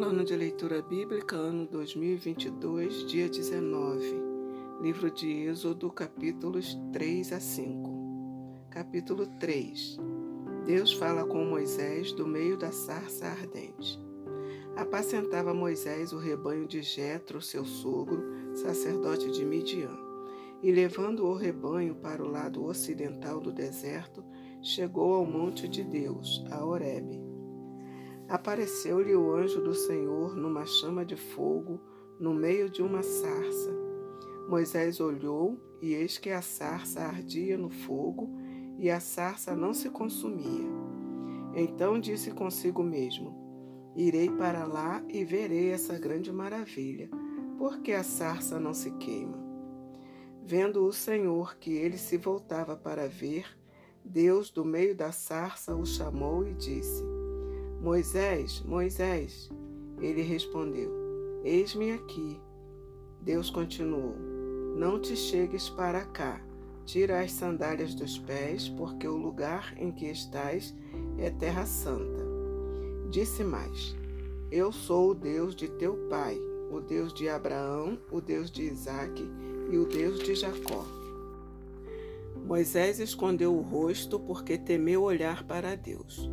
Plano de leitura bíblica, ano 2022, dia 19. Livro de Êxodo, capítulos 3 a 5. Capítulo 3. Deus fala com Moisés do meio da sarça ardente. Apacentava Moisés o rebanho de Jetro, seu sogro, sacerdote de Midian. E levando o rebanho para o lado ocidental do deserto, chegou ao monte de Deus, a Horebe Apareceu-lhe o anjo do Senhor numa chama de fogo, no meio de uma sarça. Moisés olhou, e eis que a sarça ardia no fogo, e a sarça não se consumia. Então disse consigo mesmo: Irei para lá e verei essa grande maravilha, porque a sarça não se queima. Vendo o Senhor que ele se voltava para ver, Deus, do meio da sarça, o chamou e disse: Moisés, Moisés. Ele respondeu: Eis-me aqui. Deus continuou: Não te chegues para cá. Tira as sandálias dos pés, porque o lugar em que estás é terra santa. Disse mais: Eu sou o Deus de teu pai, o Deus de Abraão, o Deus de Isaque e o Deus de Jacó. Moisés escondeu o rosto porque temeu olhar para Deus.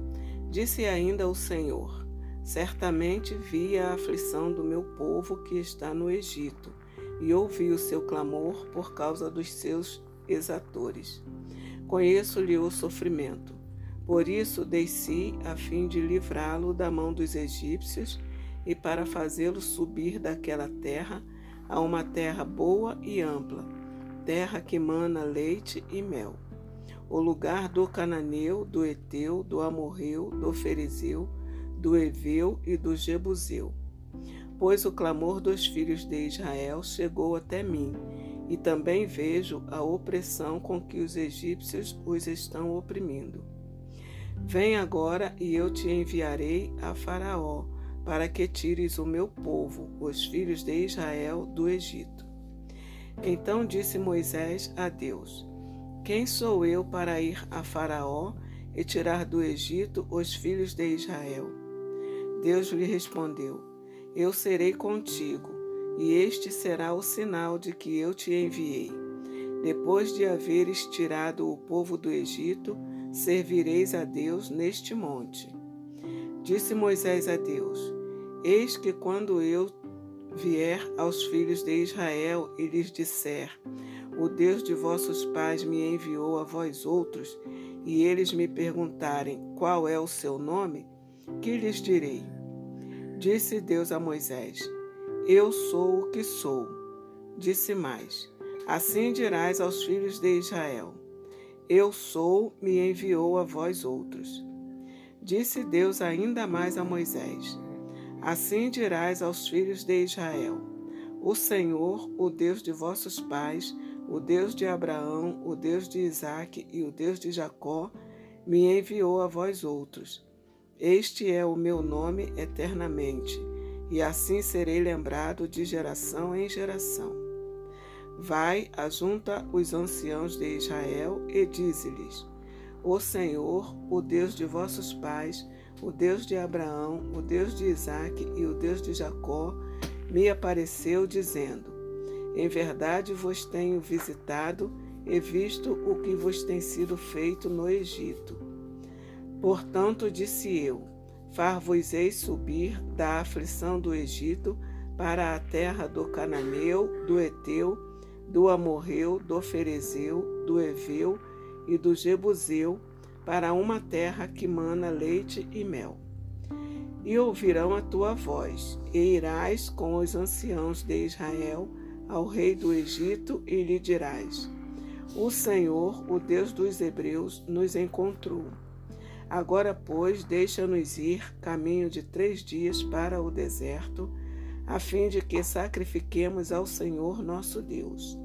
Disse ainda o Senhor: Certamente vi a aflição do meu povo que está no Egito, e ouvi o seu clamor por causa dos seus exatores. Conheço-lhe o sofrimento. Por isso desci a fim de livrá-lo da mão dos egípcios e para fazê-lo subir daquela terra a uma terra boa e ampla, terra que mana leite e mel o lugar do cananeu, do eteu, do amorreu, do ferizeu, do eveu e do jebuseu. Pois o clamor dos filhos de Israel chegou até mim, e também vejo a opressão com que os egípcios os estão oprimindo. Vem agora e eu te enviarei a Faraó, para que tires o meu povo, os filhos de Israel, do Egito. Então disse Moisés a Deus: quem sou eu para ir a Faraó e tirar do Egito os filhos de Israel? Deus lhe respondeu: Eu serei contigo, e este será o sinal de que eu te enviei. Depois de haveres tirado o povo do Egito, servireis a Deus neste monte. Disse Moisés a Deus: Eis que quando eu vier aos filhos de Israel e lhes disser: o Deus de vossos pais me enviou a vós outros, e eles me perguntarem qual é o seu nome, que lhes direi? Disse Deus a Moisés: Eu sou o que sou. Disse mais: Assim dirás aos filhos de Israel: Eu sou, me enviou a vós outros. Disse Deus ainda mais a Moisés: Assim dirás aos filhos de Israel: O Senhor, o Deus de vossos pais, o Deus de Abraão, o Deus de Isaque e o Deus de Jacó, me enviou a vós outros. Este é o meu nome eternamente, e assim serei lembrado de geração em geração. Vai, ajunta os anciãos de Israel e dize-lhes: O Senhor, o Deus de vossos pais, o Deus de Abraão, o Deus de Isaque e o Deus de Jacó, me apareceu, dizendo: em verdade vos tenho visitado e visto o que vos tem sido feito no Egito. Portanto, disse eu: Far-vos-eis subir da aflição do Egito para a terra do Cananeu, do Eteu, do Amorreu, do Ferezeu, do Eveu e do Jebuseu, para uma terra que mana leite e mel. E ouvirão a tua voz, e irás com os anciãos de Israel ao rei do Egito e lhe dirás: O Senhor, o Deus dos Hebreus, nos encontrou. Agora, pois, deixa-nos ir caminho de três dias para o deserto, a fim de que sacrifiquemos ao Senhor nosso Deus.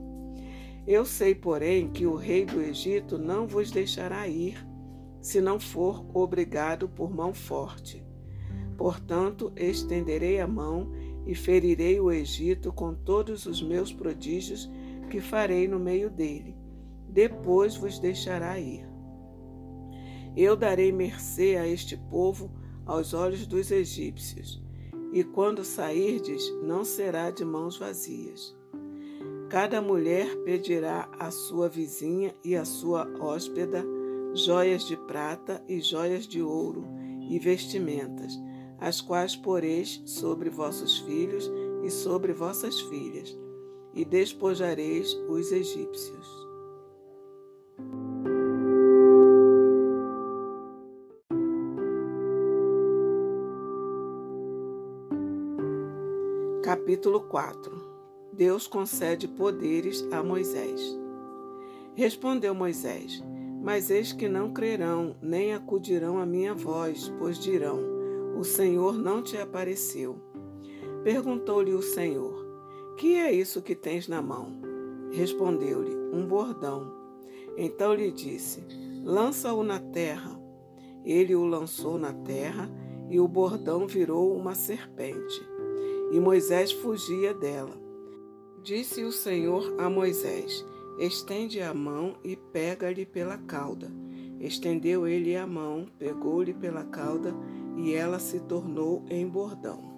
Eu sei, porém, que o rei do Egito não vos deixará ir, se não for obrigado por mão forte. Portanto, estenderei a mão e ferirei o Egito com todos os meus prodígios que farei no meio dele. Depois vos deixará ir. Eu darei mercê a este povo aos olhos dos egípcios. e quando sairdes, não será de mãos vazias. Cada mulher pedirá à sua vizinha e à sua hóspeda joias de prata e joias de ouro e vestimentas, as quais poreis sobre vossos filhos e sobre vossas filhas, e despojareis os egípcios. Capítulo 4 Deus concede poderes a Moisés. Respondeu Moisés: Mas eis que não crerão, nem acudirão à minha voz, pois dirão: O Senhor não te apareceu. Perguntou-lhe o Senhor: Que é isso que tens na mão? Respondeu-lhe: Um bordão. Então lhe disse: Lança-o na terra. Ele o lançou na terra, e o bordão virou uma serpente e Moisés fugia dela. Disse o Senhor a Moisés: Estende a mão e pega-lhe pela cauda. Estendeu ele a mão, pegou-lhe pela cauda, e ela se tornou em bordão.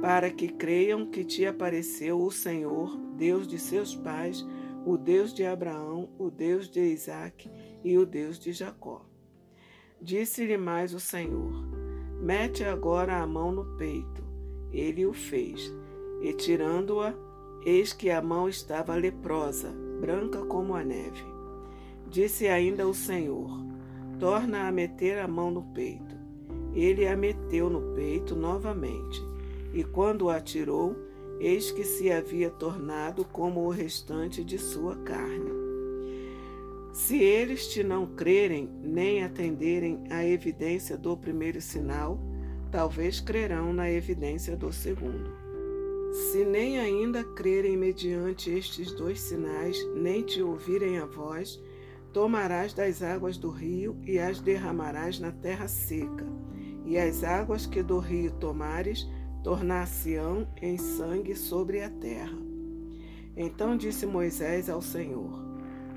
Para que creiam que te apareceu o Senhor, Deus de seus pais, o Deus de Abraão, o Deus de Isaque e o Deus de Jacó. Disse-lhe mais o Senhor: Mete agora a mão no peito. Ele o fez, e tirando-a, eis que a mão estava leprosa, branca como a neve. Disse ainda o Senhor: Torna a meter a mão no peito. Ele a meteu no peito novamente, e quando a tirou, eis que se havia tornado como o restante de sua carne. Se eles te não crerem, nem atenderem à evidência do primeiro sinal, talvez crerão na evidência do segundo. Se nem ainda crerem mediante estes dois sinais, nem te ouvirem a voz, tomarás das águas do rio e as derramarás na terra seca, e as águas que do rio tomares tornar-se-ão em sangue sobre a terra. Então disse Moisés ao Senhor: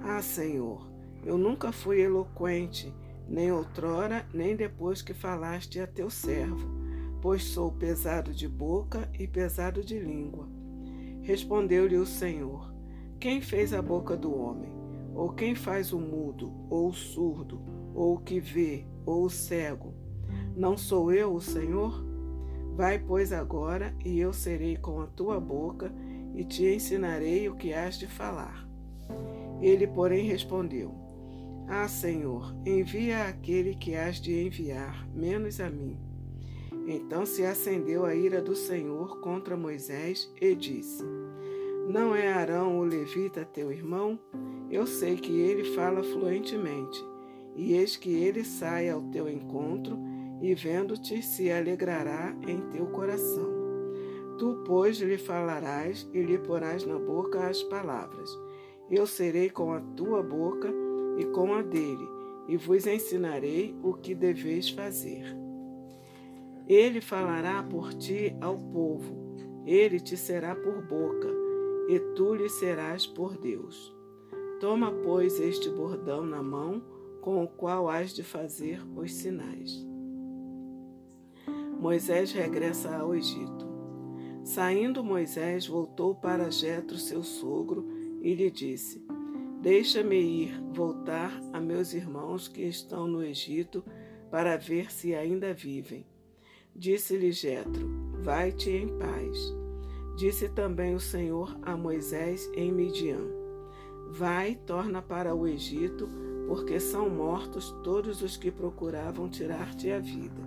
Ah, Senhor, eu nunca fui eloquente nem outrora, nem depois que falaste a teu servo, pois sou pesado de boca e pesado de língua. Respondeu-lhe o Senhor: Quem fez a boca do homem? Ou quem faz o mudo, ou o surdo, ou o que vê, ou o cego? Não sou eu o Senhor? Vai, pois, agora, e eu serei com a tua boca, e te ensinarei o que has de falar. Ele, porém, respondeu: ah, Senhor, envia aquele que has de enviar, menos a mim. Então se acendeu a ira do Senhor contra Moisés e disse: Não é Arão o levita teu irmão? Eu sei que ele fala fluentemente, e eis que ele sai ao teu encontro, e vendo-te se alegrará em teu coração. Tu, pois, lhe falarás e lhe porás na boca as palavras. Eu serei com a tua boca e com a dele, e vos ensinarei o que deveis fazer. Ele falará por ti ao povo, ele te será por boca, e tu lhe serás por Deus. Toma, pois, este bordão na mão, com o qual has de fazer os sinais. Moisés regressa ao Egito. Saindo Moisés, voltou para Jetro, seu sogro, e lhe disse: Deixa-me ir voltar a meus irmãos que estão no Egito para ver se ainda vivem. Disse-lhe Jetro: Vai-te em paz. Disse também o Senhor a Moisés em Midian: Vai, torna para o Egito, porque são mortos todos os que procuravam tirar-te a vida.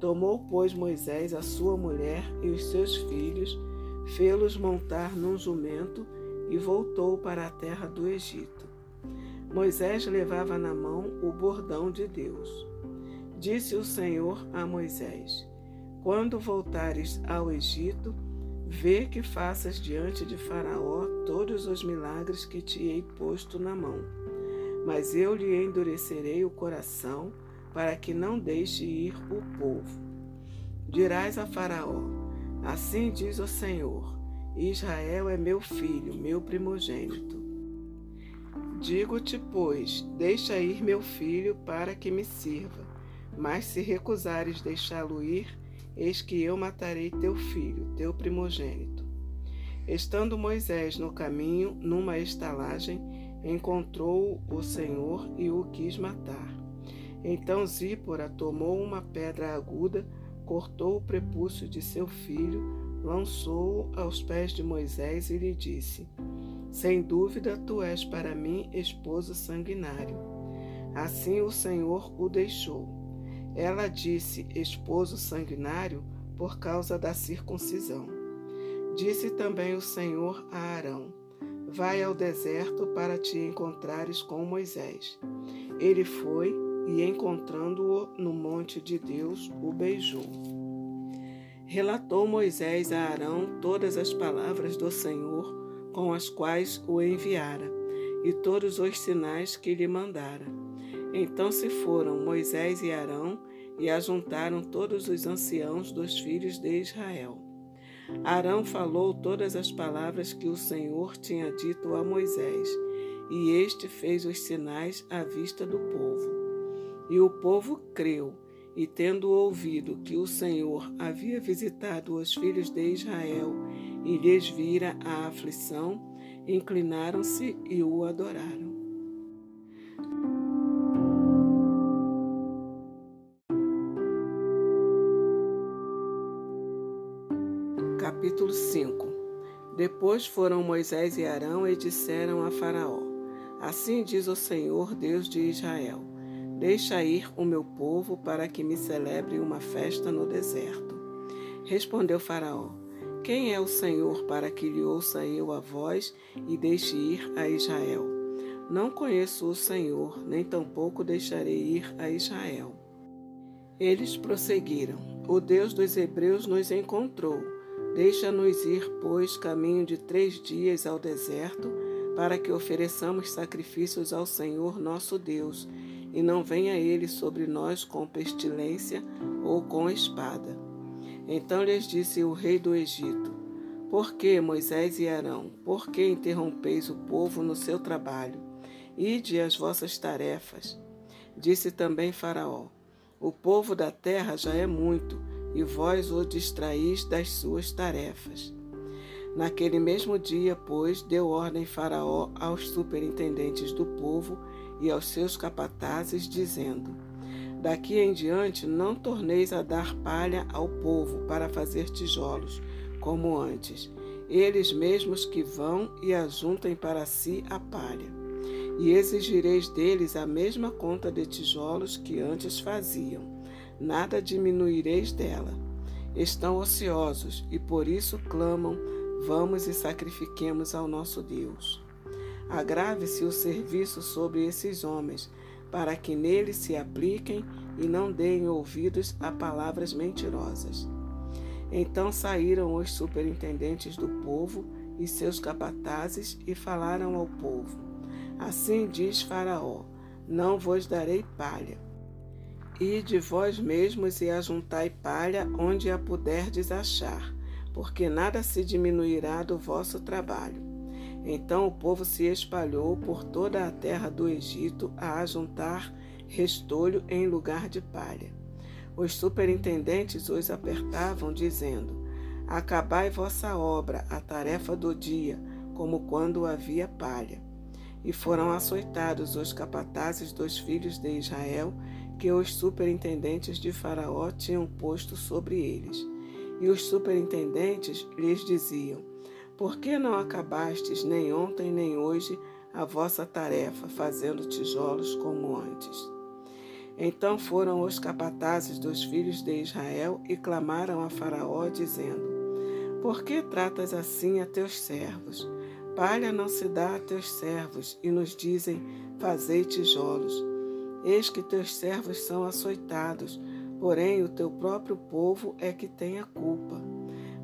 Tomou, pois, Moisés a sua mulher e os seus filhos, fê-los montar num jumento e voltou para a terra do Egito. Moisés levava na mão o bordão de Deus. Disse o Senhor a Moisés: Quando voltares ao Egito, vê que faças diante de Faraó todos os milagres que te hei posto na mão. Mas eu lhe endurecerei o coração, para que não deixe ir o povo. Dirás a Faraó: Assim diz o Senhor: Israel é meu filho, meu primogênito. Digo-te, pois, deixa ir meu filho para que me sirva. Mas se recusares deixá-lo ir, eis que eu matarei teu filho, teu primogênito. Estando Moisés no caminho, numa estalagem, encontrou o Senhor e o quis matar. Então Zípora tomou uma pedra aguda, cortou o prepúcio de seu filho, lançou-o aos pés de Moisés e lhe disse: Sem dúvida tu és para mim esposo sanguinário. Assim o Senhor o deixou. Ela disse esposo sanguinário por causa da circuncisão. Disse também o Senhor a Arão: Vai ao deserto para te encontrares com Moisés. Ele foi e, encontrando-o no monte de Deus, o beijou. Relatou Moisés a Arão todas as palavras do Senhor com as quais o enviara e todos os sinais que lhe mandara. Então se foram Moisés e Arão e ajuntaram todos os anciãos dos filhos de Israel. Arão falou todas as palavras que o Senhor tinha dito a Moisés, e este fez os sinais à vista do povo. E o povo creu, e tendo ouvido que o Senhor havia visitado os filhos de Israel e lhes vira a aflição, inclinaram-se e o adoraram. Capítulo 5 Depois foram Moisés e Arão e disseram a Faraó: Assim diz o Senhor, Deus de Israel: Deixa ir o meu povo para que me celebre uma festa no deserto. Respondeu Faraó: Quem é o Senhor para que lhe ouça eu a voz e deixe ir a Israel? Não conheço o Senhor, nem tampouco deixarei ir a Israel. Eles prosseguiram: O Deus dos Hebreus nos encontrou Deixa-nos ir, pois, caminho de três dias ao deserto, para que ofereçamos sacrifícios ao Senhor nosso Deus, e não venha ele sobre nós com pestilência ou com espada. Então lhes disse o rei do Egito: Por que, Moisés e Arão, por que interrompeis o povo no seu trabalho? Ide as vossas tarefas. Disse também Faraó: O povo da terra já é muito e vós o distraís das suas tarefas. Naquele mesmo dia, pois, deu ordem Faraó aos superintendentes do povo e aos seus capatazes, dizendo: Daqui em diante não torneis a dar palha ao povo para fazer tijolos, como antes. Eles mesmos que vão e ajuntem para si a palha. E exigireis deles a mesma conta de tijolos que antes faziam nada diminuireis dela. Estão ociosos e por isso clamam: Vamos e sacrifiquemos ao nosso Deus. Agrave-se o serviço sobre esses homens, para que neles se apliquem e não deem ouvidos a palavras mentirosas. Então saíram os superintendentes do povo e seus capatazes e falaram ao povo: Assim diz Faraó: Não vos darei palha e de vós mesmos e ajuntai palha onde a puderdes achar, porque nada se diminuirá do vosso trabalho. Então o povo se espalhou por toda a terra do Egito a ajuntar restolho em lugar de palha. Os superintendentes os apertavam, dizendo: Acabai vossa obra, a tarefa do dia, como quando havia palha. E foram açoitados os capatazes dos filhos de Israel que os superintendentes de Faraó tinham posto sobre eles. E os superintendentes lhes diziam: Por que não acabastes nem ontem nem hoje a vossa tarefa, fazendo tijolos como antes? Então foram os capatazes dos filhos de Israel e clamaram a Faraó, dizendo: Por que tratas assim a teus servos? Palha não se dá a teus servos, e nos dizem: Fazei tijolos. Eis que teus servos são açoitados, porém o teu próprio povo é que tem a culpa.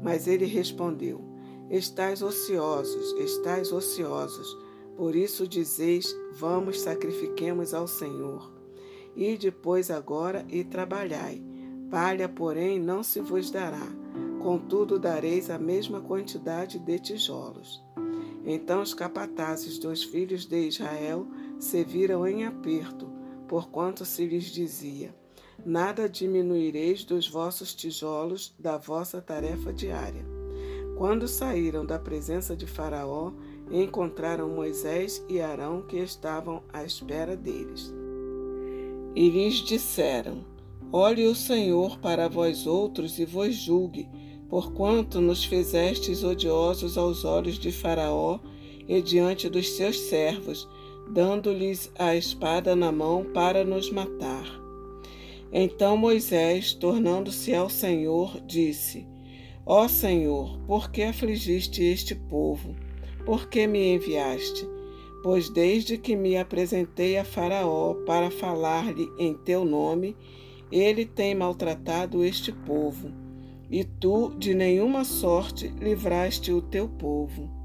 Mas ele respondeu: Estais ociosos, estais ociosos, por isso dizeis: Vamos, sacrifiquemos ao Senhor. E depois agora e trabalhai. Palha, porém, não se vos dará, contudo dareis a mesma quantidade de tijolos. Então os capatazes dos filhos de Israel se viram em aperto porquanto se lhes dizia: nada diminuireis dos vossos tijolos da vossa tarefa diária. Quando saíram da presença de Faraó, encontraram Moisés e Arão que estavam à espera deles. E lhes disseram: Olhe o Senhor para vós outros e vos julgue, porquanto nos fizestes odiosos aos olhos de Faraó e diante dos seus servos, dando-lhes a espada na mão para nos matar. Então Moisés, tornando-se ao Senhor, disse: Ó Senhor, por que afligiste este povo? Por que me enviaste? Pois desde que me apresentei a Faraó para falar-lhe em teu nome, ele tem maltratado este povo, e tu de nenhuma sorte livraste o teu povo.